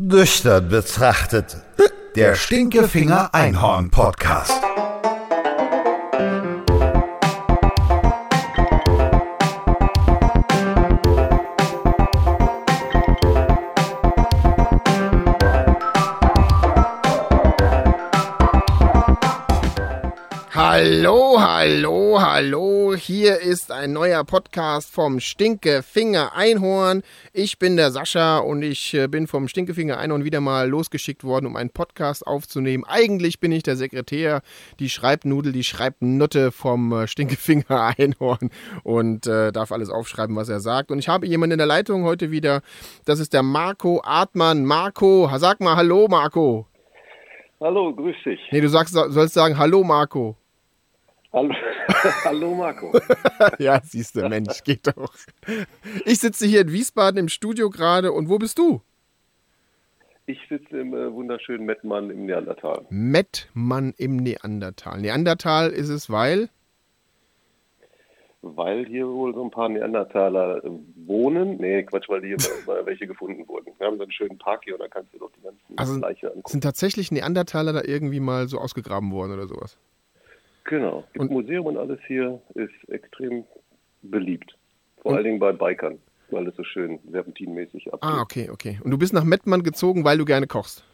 Nüchtern betrachtet. Der Stinkefinger Einhorn Podcast. Hallo, hallo, hallo. Hier ist ein neuer Podcast vom Stinkefinger Einhorn. Ich bin der Sascha und ich äh, bin vom Stinkefinger Einhorn wieder mal losgeschickt worden, um einen Podcast aufzunehmen. Eigentlich bin ich der Sekretär, die Schreibnudel, die Schreibnutte vom äh, Stinkefinger Einhorn und äh, darf alles aufschreiben, was er sagt. Und ich habe jemanden in der Leitung heute wieder. Das ist der Marco Artmann. Marco, sag mal Hallo, Marco. Hallo, grüß dich. Nee, du sagst, sollst sagen Hallo, Marco. Hallo, Hallo Marco. ja, siehst du, Mensch, geht doch. Ich sitze hier in Wiesbaden im Studio gerade und wo bist du? Ich sitze im äh, wunderschönen Mettmann im Neandertal. Mettmann im Neandertal. Neandertal ist es, weil? Weil hier wohl so ein paar Neandertaler äh, wohnen. Nee, Quatsch, weil hier mal welche gefunden wurden. Wir haben so einen schönen Park hier und da kannst du doch die ganzen Also Leiche angucken. sind tatsächlich Neandertaler da irgendwie mal so ausgegraben worden oder sowas? Genau. Gibt Und- Museum und alles hier ist extrem beliebt. Vor allen Dingen bei Bikern, weil es so schön serpentinmäßig abgeht. Ah, okay, okay. Und du bist nach Mettmann gezogen, weil du gerne kochst?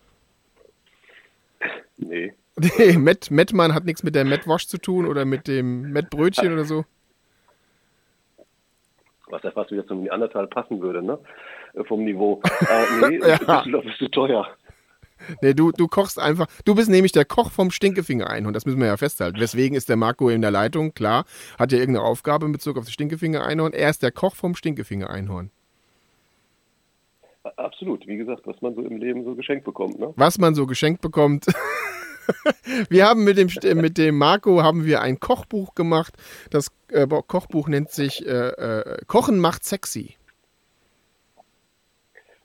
Nee. Nee, Met, Mettmann hat nichts mit der Mettwosch zu tun oder mit dem Mettbrötchen oder so? Was ja fast wieder zum Neandertal passen würde, ne? Äh, Vom Niveau. Äh, nee, Ja. Düsseldorf ist zu teuer. Nee, du, du kochst einfach. Du bist nämlich der Koch vom Stinkefinger Einhorn. Das müssen wir ja festhalten. Weswegen ist der Marco in der Leitung? Klar, hat ja irgendeine Aufgabe in Bezug auf das Stinkefinger Einhorn. Er ist der Koch vom Stinkefinger Einhorn. Absolut. Wie gesagt, was man so im Leben so geschenkt bekommt, ne? Was man so geschenkt bekommt. wir haben mit dem, mit dem Marco haben wir ein Kochbuch gemacht. Das äh, Kochbuch nennt sich äh, äh, Kochen macht sexy.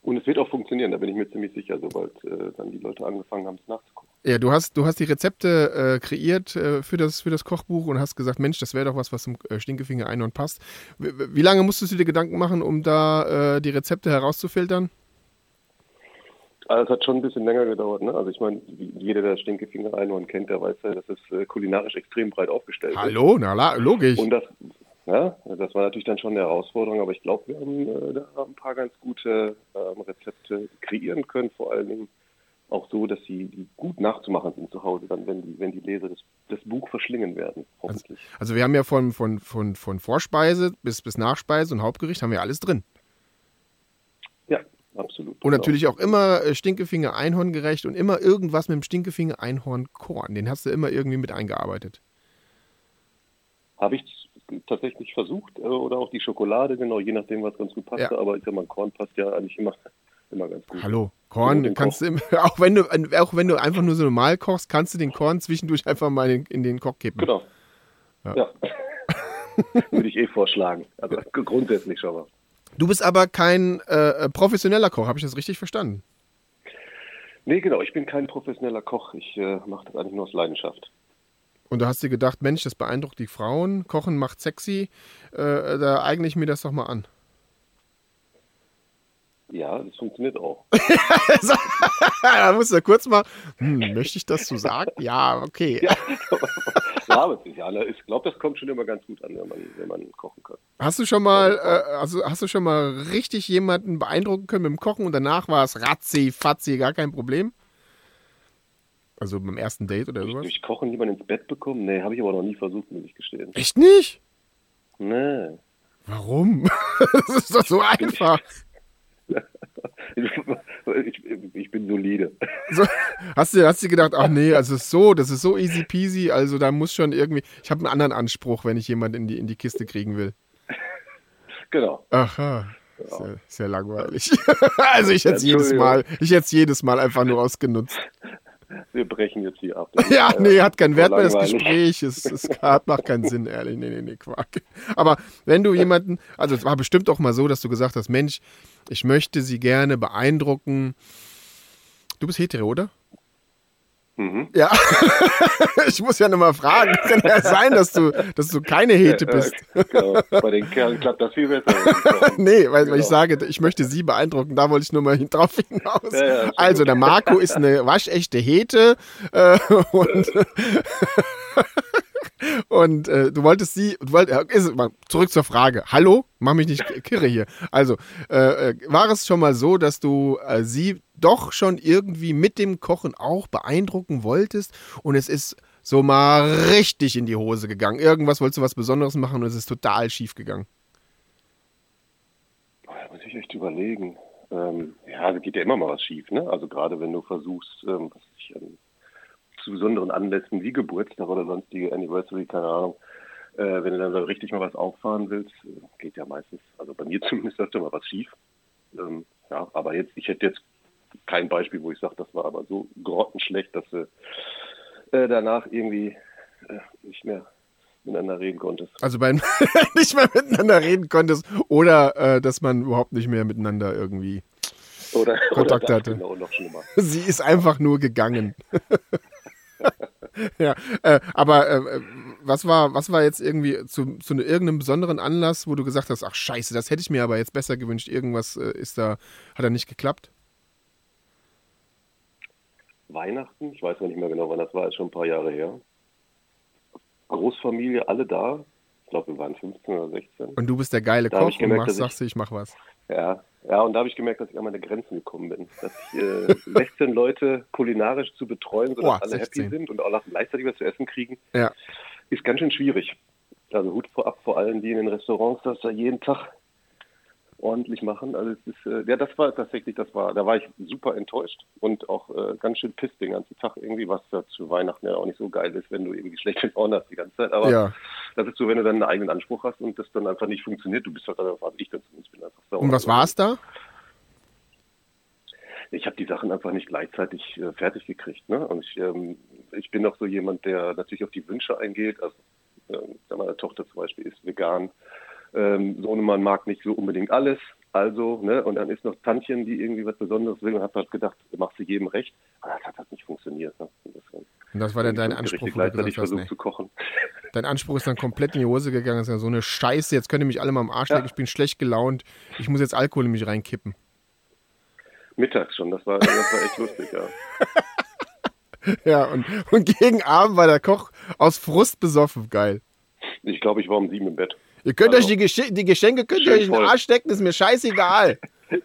Und es wird auch funktionieren, da bin ich mir ziemlich sicher, sobald äh, dann die Leute angefangen haben, es nachzugucken. Ja, du hast, du hast die Rezepte äh, kreiert äh, für, das, für das Kochbuch und hast gesagt, Mensch, das wäre doch was, was zum äh, Stinkefinger Einhorn passt. Wie, wie lange musstest du dir Gedanken machen, um da äh, die Rezepte herauszufiltern? Also es hat schon ein bisschen länger gedauert, ne? Also ich meine, jeder, der Stinkefinger Einhorn kennt, der weiß ja, dass es äh, kulinarisch extrem breit aufgestellt Hallo, na logisch. ist. Und das, ja, das war natürlich dann schon eine Herausforderung, aber ich glaube, wir haben äh, da ein paar ganz gute ähm, Rezepte kreieren können, vor allen Dingen auch so, dass sie die gut nachzumachen sind zu Hause, dann wenn die, wenn die Leser das, das Buch verschlingen werden, hoffentlich. Also wir haben ja von, von, von, von Vorspeise bis, bis Nachspeise und Hauptgericht haben wir alles drin. Ja, absolut. Und natürlich auch immer äh, Stinkefinger Einhorn gerecht und immer irgendwas mit dem Stinkefinger Einhorn Korn. Den hast du immer irgendwie mit eingearbeitet. Habe ich tatsächlich versucht, äh, oder auch die Schokolade, genau, je nachdem, was ganz gut passte. Ja. Aber ich sag mal, Korn passt ja eigentlich immer, immer ganz gut. Hallo, Korn kannst du immer, auch wenn du auch wenn du einfach nur so normal kochst, kannst du den Korn zwischendurch einfach mal in, in den Koch kippen. Genau. Ja. Ja. Würde ich eh vorschlagen. Also grundsätzlich schon mal. Du bist aber kein äh, professioneller Koch, habe ich das richtig verstanden? Nee, genau, ich bin kein professioneller Koch. Ich äh, mache das eigentlich nur aus Leidenschaft. Und du hast dir gedacht, Mensch, das beeindruckt die Frauen, Kochen macht sexy, äh, da eigne ich mir das doch mal an. Ja, das funktioniert auch. da musst du kurz mal, hm, möchte ich das so sagen? Ja, okay. Ja, ja aber ja, ne, ich glaube, das kommt schon immer ganz gut an, wenn man, wenn man kochen kann. Hast du schon mal, äh, also hast du schon mal richtig jemanden beeindrucken können mit dem Kochen und danach war es ratzi, fatzi, gar kein Problem? Also beim ersten Date oder sowas? Durch Kochen jemanden ins Bett bekommen? Nee, habe ich aber noch nie versucht, muss ich gestehen. Echt nicht? Nee. Warum? das ist doch so einfach. Ich, ich bin solide. So, hast, du, hast du gedacht, ach nee, also es ist so, das ist so easy peasy, also da muss schon irgendwie, ich habe einen anderen Anspruch, wenn ich jemanden in die, in die Kiste kriegen will. Genau. Aha. Ist ja langweilig. also ich hätte es jedes. Mal, ich hätte es jedes Mal einfach nur ausgenutzt. Wir brechen jetzt hier ab. Ja, Äh, nee, hat keinen Wert mehr, das. Gespräch. Es, es hat, macht keinen Sinn, ehrlich. Nee, nee, nee, Quark. Aber wenn du jemanden, also es war bestimmt auch mal so, dass du gesagt hast, Mensch, ich möchte sie gerne beeindrucken. Du bist hetero, oder? Mhm. Ja, ich muss ja nochmal fragen. Kann ja sein, dass du, dass du keine Hete bist. Genau. Bei den Kerlen klappt das viel besser. nee, weil, weil ich Genau. sage, ich möchte sie beeindrucken. Da wollte ich nur mal drauf hinaus. Ja, ja, also, der Marco ist eine waschechte Hete äh, und, und äh, du wolltest sie, du wolltest, ist, zurück zur Frage. Hallo? Mach mich nicht kirre hier. Also, äh, äh, war es schon mal so, dass du äh, sie doch schon irgendwie mit dem Kochen auch beeindrucken wolltest und es ist so mal richtig in die Hose gegangen? Irgendwas wolltest du was Besonderes machen und es ist total schief gegangen. Boah, Da muss ich echt überlegen. Ähm, ja, da geht ja immer mal was schief, ne? Also gerade wenn du versuchst, ähm, was ich, ähm, zu besonderen Anlässen wie Geburtstag oder sonstige Anniversary, keine Ahnung, äh, wenn du dann so richtig mal was auffahren willst, geht ja meistens, also bei mir zumindest öfter mal was schief. Ähm, ja, aber jetzt, ich hätte jetzt kein Beispiel, wo ich sage, das war aber so grottenschlecht, dass du äh, danach irgendwie äh, nicht mehr miteinander reden konntest. Also beim nicht mehr miteinander reden konntest oder äh, dass man überhaupt nicht mehr miteinander irgendwie. Oder, Kontakt oder hatte. Sie ist einfach nur gegangen. ja, äh, aber äh, was war, was war jetzt irgendwie zu, zu irgendeinem besonderen Anlass, wo du gesagt hast, ach scheiße, das hätte ich mir aber jetzt besser gewünscht. Irgendwas äh, ist da, hat da nicht geklappt? Weihnachten, ich weiß gar nicht mehr genau, wann das war, ist schon ein paar Jahre her. Großfamilie, alle da. Ich glaube, wir waren 15 oder 16. Und du bist der geile Da Koch und machst, ich- sagst du, ich mach was. Ja, ja, und da habe ich gemerkt, dass ich an meine Grenzen gekommen bin. Dass ich, äh, 16 Leute kulinarisch zu betreuen, sodass Boah, alle 16. happy sind und auch gleichzeitig was zu essen kriegen, Ja. ist ganz schön schwierig. Also Hut vorab vor allen, die in den Restaurants das da jeden Tag ordentlich machen. Also es ist, äh, ja, das war tatsächlich, das war, da war ich super enttäuscht und auch äh, ganz schön pisst den ganzen Tag irgendwie, was da zu Weihnachten ja auch nicht so geil ist, wenn du irgendwie schlechte Laune hast die ganze Zeit. Aber Ja. das ist so, wenn du dann einen eigenen Anspruch hast und das dann einfach nicht funktioniert, du bist halt einfach, also ich dann zumindest bin einfach sauer. Und was war es da? ich habe die Sachen einfach nicht gleichzeitig äh, fertig gekriegt. Ne? Und ich, ähm, ich bin auch so jemand, der natürlich auf die Wünsche eingeht. Also ähm, meine Tochter zum Beispiel ist vegan. Ähm, Sohnemann mag nicht so unbedingt alles. Also, ne, und dann ist noch Tantchen, die irgendwie was Besonderes will und hat halt gedacht, machst du jedem recht. Aber das hat halt nicht funktioniert. Ne? Und das war dann dein Anspruch, wo du gesagt versucht nee. zu kochen. Dein Anspruch ist dann komplett in die Hose gegangen. Das ist ja so eine Scheiße. Jetzt könnt ihr mich alle mal am Arsch Ja. legen. Ich bin schlecht gelaunt. Ich muss jetzt Alkohol in mich reinkippen. Mittags schon, das war, das war echt lustig, ja. Ja, und, und gegen Abend war der Koch aus Frust besoffen. Geil. Ich glaube, ich war um sieben im Bett. Ihr könnt Also, euch die, Gesche die Geschenke könnt ihr euch in den. Arsch stecken, ist mir scheißegal.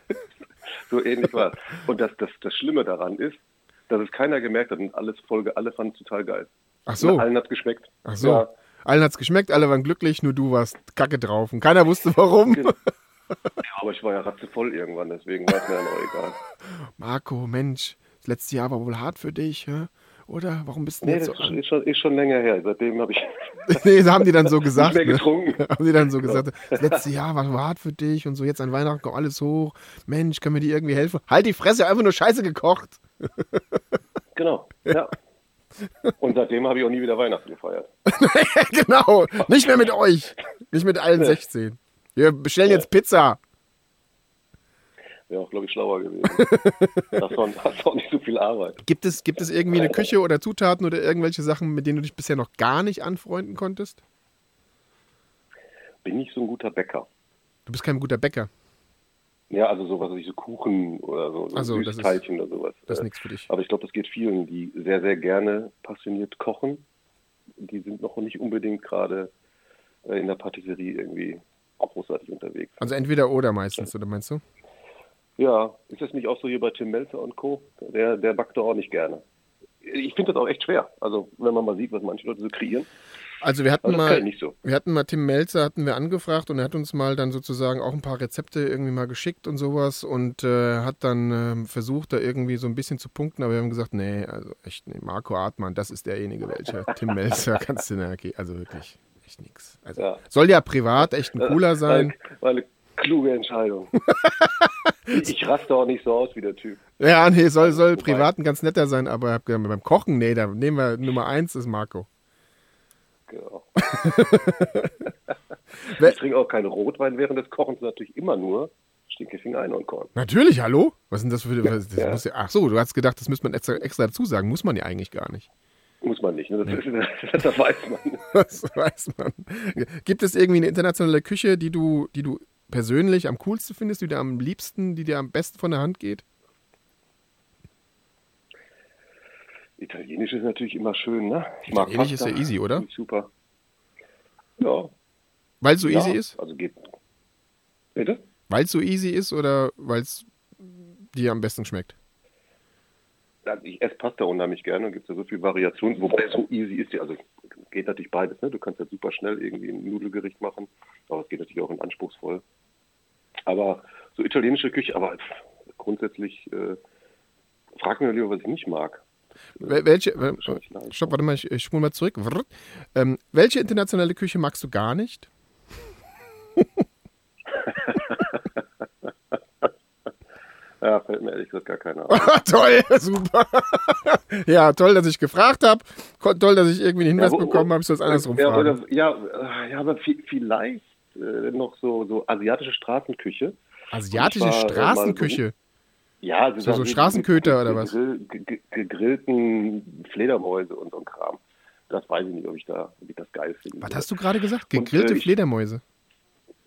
So ähnlich war es. Und das, das, das Schlimme daran ist, dass es keiner gemerkt hat und alles Folge, alle fanden es total geil. Ach so. Allen hat geschmeckt. Ach so. Ja, Allen hat's geschmeckt, alle waren glücklich, nur du warst kacke drauf. Und keiner wusste warum. Genau. aber ich war ja ratzevoll irgendwann, deswegen war es mir dann auch egal. Marco, Mensch, das letzte Jahr war wohl hart für dich, hä? Oder? Warum bist du Nee, jetzt das so ist schon, ist schon länger her. Seitdem habe ich nee, das haben die dann so gesagt. mehr ne? getrunken. Haben die dann so gesagt, das letzte Jahr war hart für dich und so, jetzt an Weihnachten kommt alles hoch. Mensch, können wir dir irgendwie helfen? Halt die Fresse, einfach nur Scheiße gekocht. Genau, ja. Und seitdem habe ich auch nie wieder Weihnachten gefeiert. genau, nicht mehr mit euch. Nicht mit allen 16. Wir bestellen jetzt Pizza. Wäre auch, glaube ich, schlauer gewesen. das war, war auch nicht so viel Arbeit. Gibt es, gibt es irgendwie eine Küche oder Zutaten oder irgendwelche Sachen, mit denen du dich bisher noch gar nicht anfreunden konntest? Bin nicht so ein guter Bäcker. Du bist kein guter Bäcker. Ja, also sowas wie so Kuchen oder so, so Ach so, das ist- Süßteilchen oder sowas. Das ist nichts für dich. Aber ich glaube, das geht vielen, die sehr, sehr gerne passioniert kochen. Die sind noch nicht unbedingt gerade äh, in der Patisserie irgendwie großartig unterwegs. Also entweder oder meistens, oder meinst du? Ja, ist das nicht auch so hier bei Tim Melzer und Co.? Der, der backt doch auch nicht gerne. Ich finde das auch echt schwer. Also, wenn man mal sieht, was manche Leute so kreieren. Also wir hatten kann mal, so. wir hatten mal Tim Melzer hatten wir angefragt und er hat uns mal dann sozusagen auch ein paar Rezepte irgendwie mal geschickt und sowas und äh, hat dann ähm, versucht da irgendwie so ein bisschen zu punkten, aber wir haben gesagt, nee, also echt, nee, Marco Artmann, das ist derjenige welcher. Tim Melzer kannst du, ne, okay, also wirklich echt nix. Also Ja. soll ja privat echt ein cooler sein. War, war eine kluge Entscheidung. ich, raste auch nicht so aus wie der Typ. Ja, nee, soll, soll privat ein ganz netter sein, aber hab gesagt, beim Kochen, nee, da nehmen wir Nummer eins ist Marco. Genau. Ich trinke auch keinen Rotwein während des Kochens, natürlich immer nur Stinkefinger Einhornkorn. Natürlich, hallo? Was sind das für. Was, das ja. muss ja, ach so, du hast gedacht, das müsste man extra, extra dazu sagen. Muss man ja eigentlich gar nicht. Muss man nicht, ne? das, das, das weiß man. Das weiß man. Gibt es irgendwie eine internationale Küche, die du, die du persönlich am coolsten findest, die dir am liebsten, die dir am besten von der Hand geht? Italienisch ist natürlich immer schön, ne? Ich Italienisch ist ja easy, oder? Super. Ja. Weil es so ja, easy ist? Also geht. Bitte? Weil es so easy ist oder weil es dir am besten schmeckt? Also ich esse Pasta unheimlich gerne und gibt ja so viel Variation, wobei es so easy ist. Also geht natürlich beides. Ne? Du kannst ja super schnell irgendwie ein Nudelgericht machen, aber es geht natürlich auch in anspruchsvoll. Aber so italienische Küche, aber grundsätzlich äh, frag mir lieber, was ich nicht mag. Wel- Welche, leicht, stopp, warte mal, ich, ich spule mal zurück. Ähm, welche internationale Küche magst du gar nicht? Ja, fällt mir ehrlich gesagt gar keine ein. toll, super. ja, toll, dass ich gefragt habe. Toll, dass ich irgendwie einen Hinweis Ja, wo- bekommen habe, ich soll es andersrum ja, fragen. oder, ja, äh, ja, aber vi- vielleicht äh, noch so, so asiatische Straßenküche. Asiatische Und zwar, äh, Straßenküche. Ja, So- so mit- Straßenköter oder was? gegrill- ge- gegrillten Fledermäuse und so ein Kram. Das weiß ich nicht, ob ich da, ob ich das geil finde. Was hast du gerade gesagt? Und, Gegrillte äh, ich- Fledermäuse.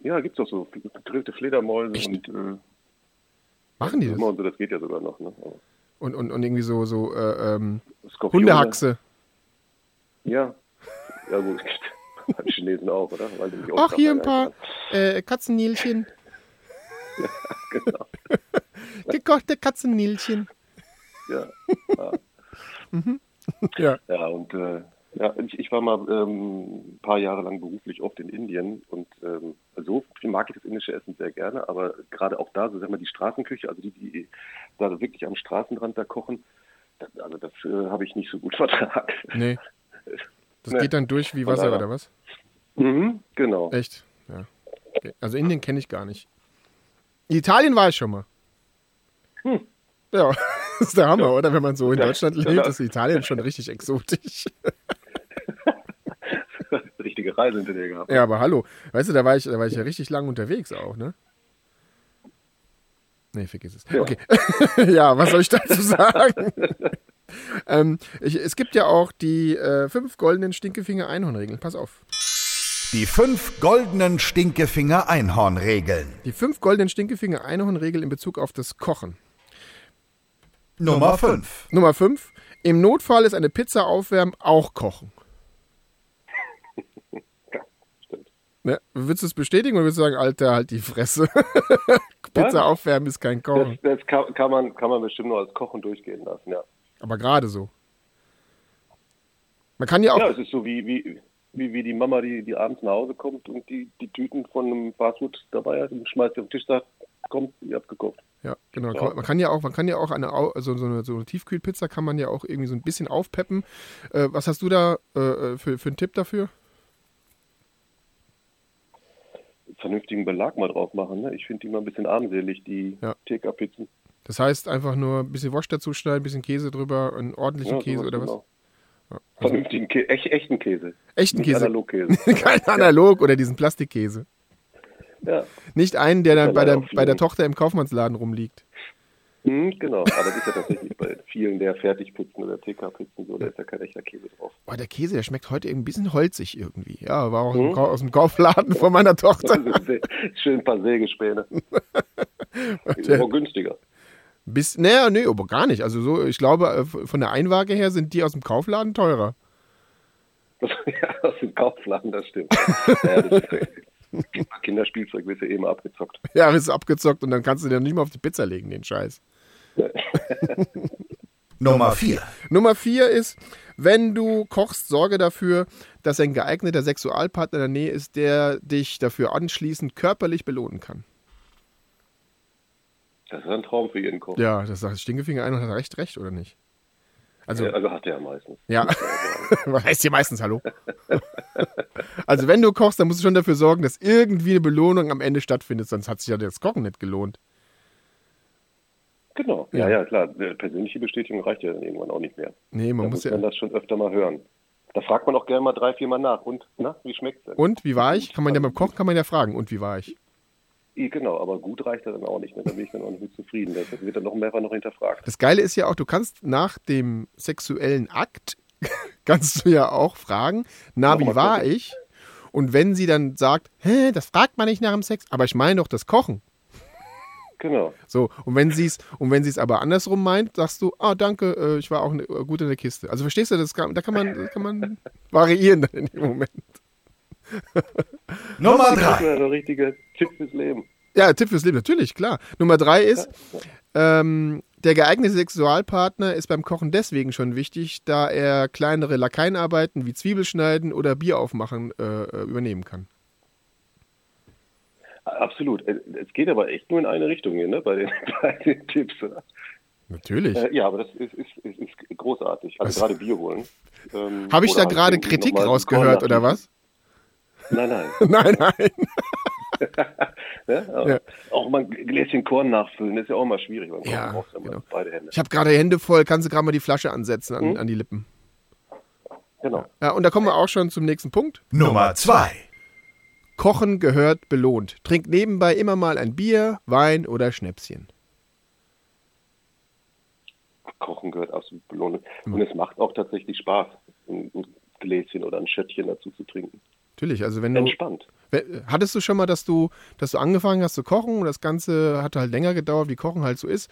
Ja, gibt's doch so gegrillte Fledermäuse Echt? und äh, Machen die das? Und so, das geht ja sogar noch. Ne? Und, und, und irgendwie so, so äh, ähm, Hundehaxe. Ja. Ja gut, beim Chinesen auch, oder? Die auch Ach, hier ein paar äh, Katzennilchen. Genau. Gekochte Katzennilchen. Ja. Ja. Ja, und äh, ja, ich, ich war mal ähm, ein paar Jahre lang beruflich oft in Indien und ähm, so viel mag ich das indische Essen sehr gerne, aber gerade auch da, so sagen wir die Straßenküche, also die, die da wirklich am Straßenrand da kochen, das, also das äh, habe ich nicht so gut vertragen. Nee. Das Nee. geht dann durch wie Wasser oder was? Mhm, genau. Echt? Ja. Okay. Also Indien kenne ich gar nicht. Italien war ich schon mal. Hm. Ja, das ist der Hammer, oder? Wenn man so in Ja, Deutschland ja, lebt, ist Italien schon richtig exotisch. Richtige Reise hinter dir gehabt. Ja, aber hallo. Weißt du, da war ich, da war ich ja richtig lang unterwegs auch, ne? Nee, vergiss es. Ja. Okay. ja, was soll ich dazu sagen? ähm, ich, es gibt ja auch die äh, fünf goldenen Stinkefinger-Einhornregeln. Pass auf. Die fünf goldenen Stinkefinger-Einhorn-Regeln. Die fünf goldenen Stinkefinger-Einhornregeln in Bezug auf das Kochen. Nummer 5. Nummer fünf. Im Notfall ist eine Pizza aufwärmen auch kochen. Ja, stimmt. Ne? Würdest du es bestätigen oder würdest du sagen, Alter, halt die Fresse? Pizza aufwärmen ist kein Das, Kochen. das kann, kann, man, kann man bestimmt nur als Kochen durchgehen lassen, ja. Aber gerade so. Man kann ja auch. Ja, es ist so wie, wie, wie, wie die Mama, die, die abends nach Hause kommt und die, die Tüten von einem Fastfood dabei hat und schmeißt sie auf den Tisch, sagt, kommt, ihr habt gekocht. Ja, genau. Ja. Man kann ja auch, man kann ja auch eine, also so eine, so eine Tiefkühlpizza kann man ja auch irgendwie so ein bisschen aufpeppen. Äh, was hast du da äh, äh, für, für einen Tipp dafür? Vernünftigen Belag mal drauf machen. Ne? Ich finde die mal ein bisschen armselig, die Ja. TK-Pizzen. Das heißt einfach nur ein bisschen Wurst dazu schneiden, ein bisschen Käse drüber, einen ordentlichen Ja, Käse oder was? genau. Ja, also Vernünftigen Käse, echt, echten Käse. echten Nicht Käse. Analogkäse. Kein Analog oder diesen Plastikkäse. ja, Nicht einen, der dann bei der, bei der. Tochter im Kaufmannsladen rumliegt. Hm, genau. Aber das ist ja tatsächlich bei vielen der Fertigpizzen oder TK-Pizzen so, da ist ja kein echter Käse drauf. Oh, der Käse, der schmeckt heute ein bisschen holzig irgendwie. Ja, war auch Hm? aus dem Kaufladen von meiner Tochter. Schön ein paar Sägespäne. Ist aber günstiger. Bis, naja, nee, aber gar nicht. Also so, ich glaube, äh, von der Einwaage her sind die aus dem Kaufladen teurer. ja, aus dem Kaufladen, das stimmt. ja, das ist, Kinderspielzeug wird ja eben abgezockt. Ja, bist du abgezockt und dann kannst du dir nicht mal auf die Pizza legen, den Scheiß. Nummer 4. Nummer vier ist, wenn du kochst, sorge dafür, dass ein geeigneter Sexualpartner in der Nähe ist, der dich dafür anschließend körperlich belohnen kann. Das ist ein Traum für jeden Koch. Ja, das sagt Stinkefinger ein und hat recht, recht, oder nicht? Also, Ja, also hat er ja meistens. ja. Was heißt hier meistens Hallo? also, wenn du kochst, dann musst du schon dafür sorgen, dass irgendwie eine Belohnung am Ende stattfindet, sonst hat sich ja das Kochen nicht gelohnt. Genau. Ja, ja, klar. Persönliche Bestätigung reicht ja dann irgendwann auch nicht mehr. Nee, man Da muss muss ja. man das schon öfter mal hören. Da fragt man auch gerne mal drei, vier Mal nach. Und, na, wie schmeckt's denn? Und wie war ich? Kann man ja beim Kochen kann man ja fragen. Und wie war ich? Genau, aber gut reicht das dann auch nicht. Ne? Da bin ich dann auch nicht mit zufrieden. Das wird dann noch mehrfach noch hinterfragt. Das Geile ist ja auch, du kannst nach dem sexuellen Akt, kannst du ja auch fragen, na, wie war ich? Und wenn sie dann sagt, hä, das fragt man nicht nach dem Sex, aber ich meine doch das Kochen. Genau. So, und wenn sie es und wenn sie es aber andersrum meint, sagst du, ah, danke, äh, ich war auch ne, gut in der Kiste. Also verstehst du, das kann, da kann man, kann man variieren dann in dem Moment. Nummer Das ist 3. ja der richtige Tipp fürs Leben. Ja, Tipp fürs Leben, natürlich, klar. Nummer drei ist, ähm, der geeignete Sexualpartner ist beim Kochen deswegen schon wichtig, da er kleinere Lakaienarbeiten wie Zwiebelschneiden oder Bier aufmachen äh, äh, übernehmen kann. Absolut. Es geht aber echt nur in eine Richtung hier, ne? Bei den, bei den Tipps. Oder? Natürlich. Äh, ja, aber das ist, ist, ist, ist großartig. Also Was? gerade Bier holen. Ähm, Habe ich da halt gerade Kritik rausgehört oder was? Nein, nein. nein, nein. Ja, aber Ja. Auch mal ein Gläschen Korn nachfüllen ist ja auch mal schwierig. beim Ja, brauchst du ja mal genau. beide Hände. Ich habe gerade Hände voll, kannst du gerade mal die Flasche ansetzen an, Hm? an die Lippen. Genau. Ja, und da kommen wir auch schon zum nächsten Punkt. Nummer 2. Kochen gehört belohnt. Trink nebenbei immer mal ein Bier, Wein oder Schnäpschen. Kochen gehört absolut belohnt. Und es macht auch tatsächlich Spaß, ein, ein Gläschen oder ein Schöttchen dazu zu trinken. Natürlich, also wenn du Entspannt. Hattest du schon mal, dass du, dass du angefangen hast zu kochen und das Ganze hat halt länger gedauert, wie Kochen halt so ist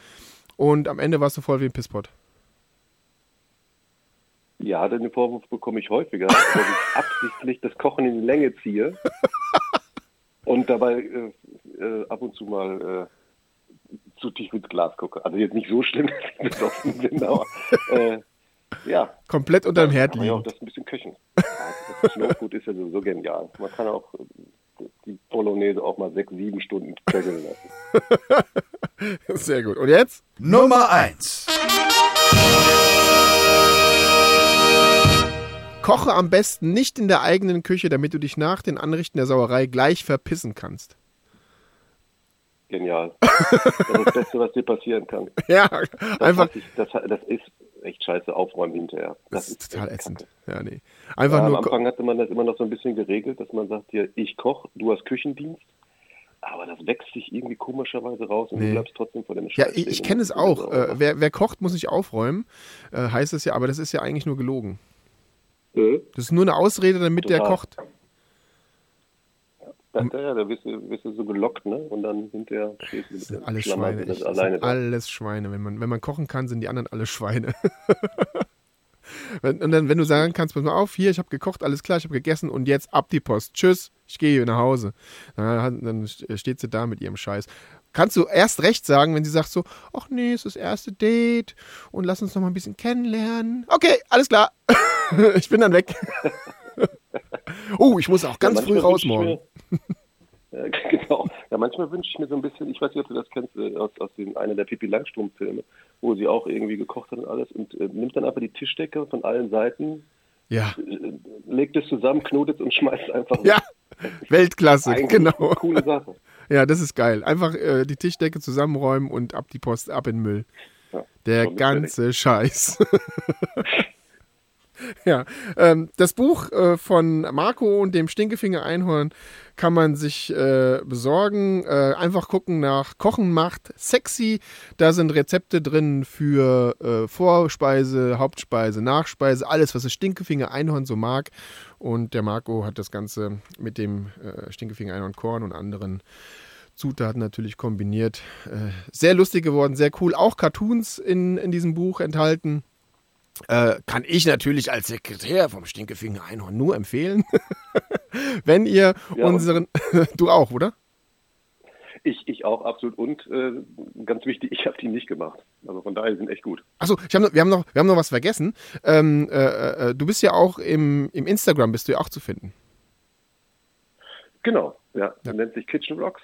und am Ende warst du voll wie ein Pisspot? Ja, den Vorwurf bekomme ich häufiger, dass ich absichtlich das Kochen in die Länge ziehe und dabei äh, äh, ab und zu mal äh, zu tief ins Glas gucke. Also jetzt nicht so schlimm, dass ich besoffen bin, aber äh, ja, Komplett unterm Herd kann man ja auch liegen. das ein bisschen köchen. Ja, Das Slowfood ist ja sowieso genial. Man kann auch äh, die Bolognese auch mal sechs, sieben Stunden köcheln lassen. Sehr gut. Und jetzt? Nummer 1. Koche am besten nicht in der eigenen Küche, damit du dich nach den Anrichten der Sauerei gleich verpissen kannst. Genial. Das ist das Beste, was dir passieren kann. Ja, Das, einfach. sich- das, das ist echt scheiße aufräumen hinterher. Das ist total ätzend. Ja, nee. Einfach Ja, am nur. ko- Anfang hatte man das immer noch so ein bisschen geregelt, dass man sagt, hier, ich koche, du hast Küchendienst. Aber das wächst sich irgendwie komischerweise raus und Nee. du bleibst trotzdem vor dem Ja, Scheiß ich, ich stehen kenne es auch. Äh, wer, wer kocht, muss nicht aufräumen, äh, heißt es ja, aber das ist ja eigentlich nur gelogen. Äh, Das ist nur eine Ausrede, damit der Total. kocht. Ja, ja, da wirst du, wirst du so gelockt, ne? Und dann hinterher stehst du Das sind alles Schweine. Ich, das alleine sind alles Schweine. Wenn man, wenn man kochen kann, sind die anderen alle Schweine. Und dann, wenn du sagen kannst, pass mal auf, hier, ich habe gekocht, alles klar, ich habe gegessen und jetzt ab die Post. Tschüss, ich gehe nach Hause. Dann steht sie da mit ihrem Scheiß. Kannst du erst recht sagen, wenn sie sagt so, ach nee, es ist das erste Date und lass uns noch mal ein bisschen kennenlernen. Okay, alles klar. ich bin dann weg. oh, ich muss auch ganz Ja, früh raus morgen. Mir, genau. Ja, manchmal wünsche ich mir so ein bisschen, ich weiß nicht, ob du das kennst, äh, aus, aus den, einer der Pippi Langstrumpf-Filme, wo sie auch irgendwie gekocht hat und alles und äh, nimmt dann einfach die Tischdecke von allen Seiten, Ja, äh, legt es zusammen, knotet es und schmeißt einfach ja, Weltklasse, Eigentlich genau. coole Sache. Ja, das ist geil. Einfach äh, die Tischdecke zusammenräumen und ab die Post, ab in den Müll. Ja, Der ganze Scheiß. ja, ähm, das Buch äh, von Marco und dem Stinkefinger Einhorn kann man sich äh, besorgen. Äh, einfach gucken nach Kochen macht sexy. Da sind Rezepte drin für äh, Vorspeise, Hauptspeise, Nachspeise, alles, was das Stinkefinger Einhorn so mag. Und der Marco hat das Ganze mit dem äh, Stinkefinger Einhorn Korn und anderen Zutaten natürlich kombiniert. Äh, sehr lustig geworden, sehr cool. Auch Cartoons in, in diesem Buch enthalten. Äh, kann ich natürlich als Sekretär vom Stinkefinger Einhorn nur empfehlen. Wenn ihr Ja, unseren. du auch, oder? Ich, ich auch, absolut. Und äh, ganz wichtig, ich habe die nicht gemacht. Also von daher sind echt gut. Achso, wir, haben noch, wir haben noch was vergessen. Ähm, äh, äh, du bist ja auch im, im Instagram, bist du ja auch zu finden. Genau, ja. Nennt sich Kitchen Rocks.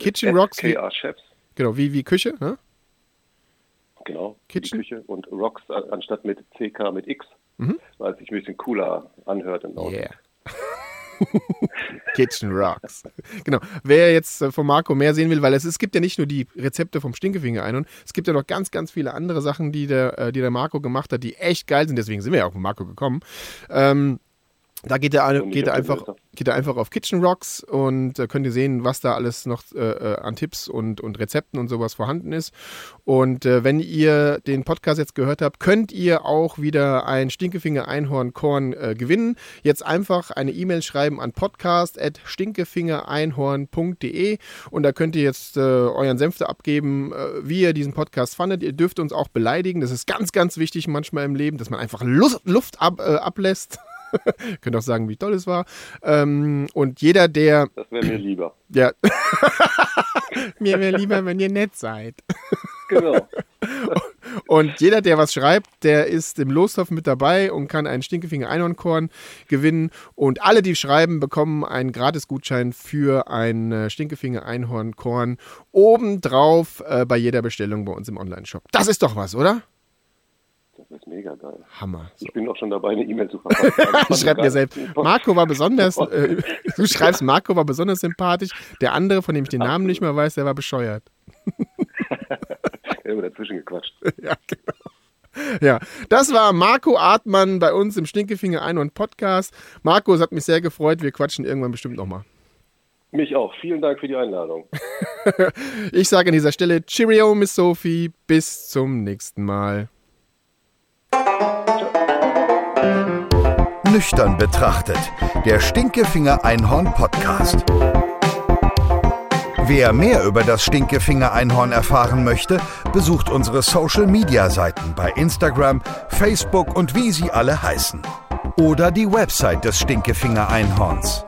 Kitchen Rocks, KR Chefs. genau, wie, wie Küche, ne? Genau, Kitchen? Küche und Rocks a- anstatt mit CK mit X, weil es sich ein bisschen cooler anhört. Und aussieht. Mhm. Yeah. Kitchen Rocks. Genau. Wer jetzt äh, von Marco mehr sehen will, weil es, es gibt ja nicht nur die Rezepte vom Stinkefinger ein und es gibt ja noch ganz, ganz viele andere Sachen, die der, äh, die der Marco gemacht hat, die echt geil sind. Deswegen sind wir ja auch von Marco gekommen. Ähm, Da geht er, geht er einfach, geht er einfach auf Kitchen Rocks und äh, könnt ihr sehen, was da alles noch äh, äh, an Tipps und, und Rezepten und sowas vorhanden ist. Und äh, wenn ihr den Podcast jetzt gehört habt, könnt ihr auch wieder ein Stinkefinger Einhorn Korn äh, gewinnen. Jetzt einfach eine E-Mail schreiben an podcast@stinkefingereinhorn.de und da könnt ihr jetzt äh, euren Senf da abgeben, wie ihr diesen Podcast fandet. Ihr dürft uns auch beleidigen. Das ist ganz, ganz wichtig manchmal im Leben, dass man einfach Lust, Luft ab, ablässt. Könnt auch sagen, wie toll es war. Ähm, und jeder, der, Das wäre mir lieber. ja, mir wäre lieber, wenn ihr nett seid. Genau. Und jeder, der was schreibt, der ist im Lostopf mit dabei und kann einen Stinkefinger Einhornkorn gewinnen. Und alle, die schreiben, bekommen einen Gratisgutschein für ein äh, Stinkefinger Einhornkorn obendrauf äh, bei jeder Bestellung bei uns im Online-Shop. Das ist doch was, oder? Das ist mega geil. Hammer. So. Ich bin auch schon dabei, eine E-Mail zu verfassen. Ich schreibe mir selbst. Marco war besonders, äh, du schreibst, Marco war besonders sympathisch. Der andere, von dem ich den Namen nicht mehr weiß, der war bescheuert. Ich habe dazwischen gequatscht. Ja, genau. Ja, das war Marco Artmann bei uns im Stinkefinger Einhorn Podcast. Marco, es hat mich sehr gefreut. Wir quatschen irgendwann bestimmt nochmal. Mich auch. Vielen Dank für die Einladung. Ich sage an dieser Stelle Cheerio, Miss Sophie. Bis zum nächsten Mal. Nüchtern betrachtet. Der Stinkefinger Einhorn Podcast. Wer mehr über das Stinkefinger Einhorn erfahren möchte, besucht unsere Social Media Seiten bei Instagram, Facebook und wie sie alle heißen. Oder die Website des Stinkefinger Einhorns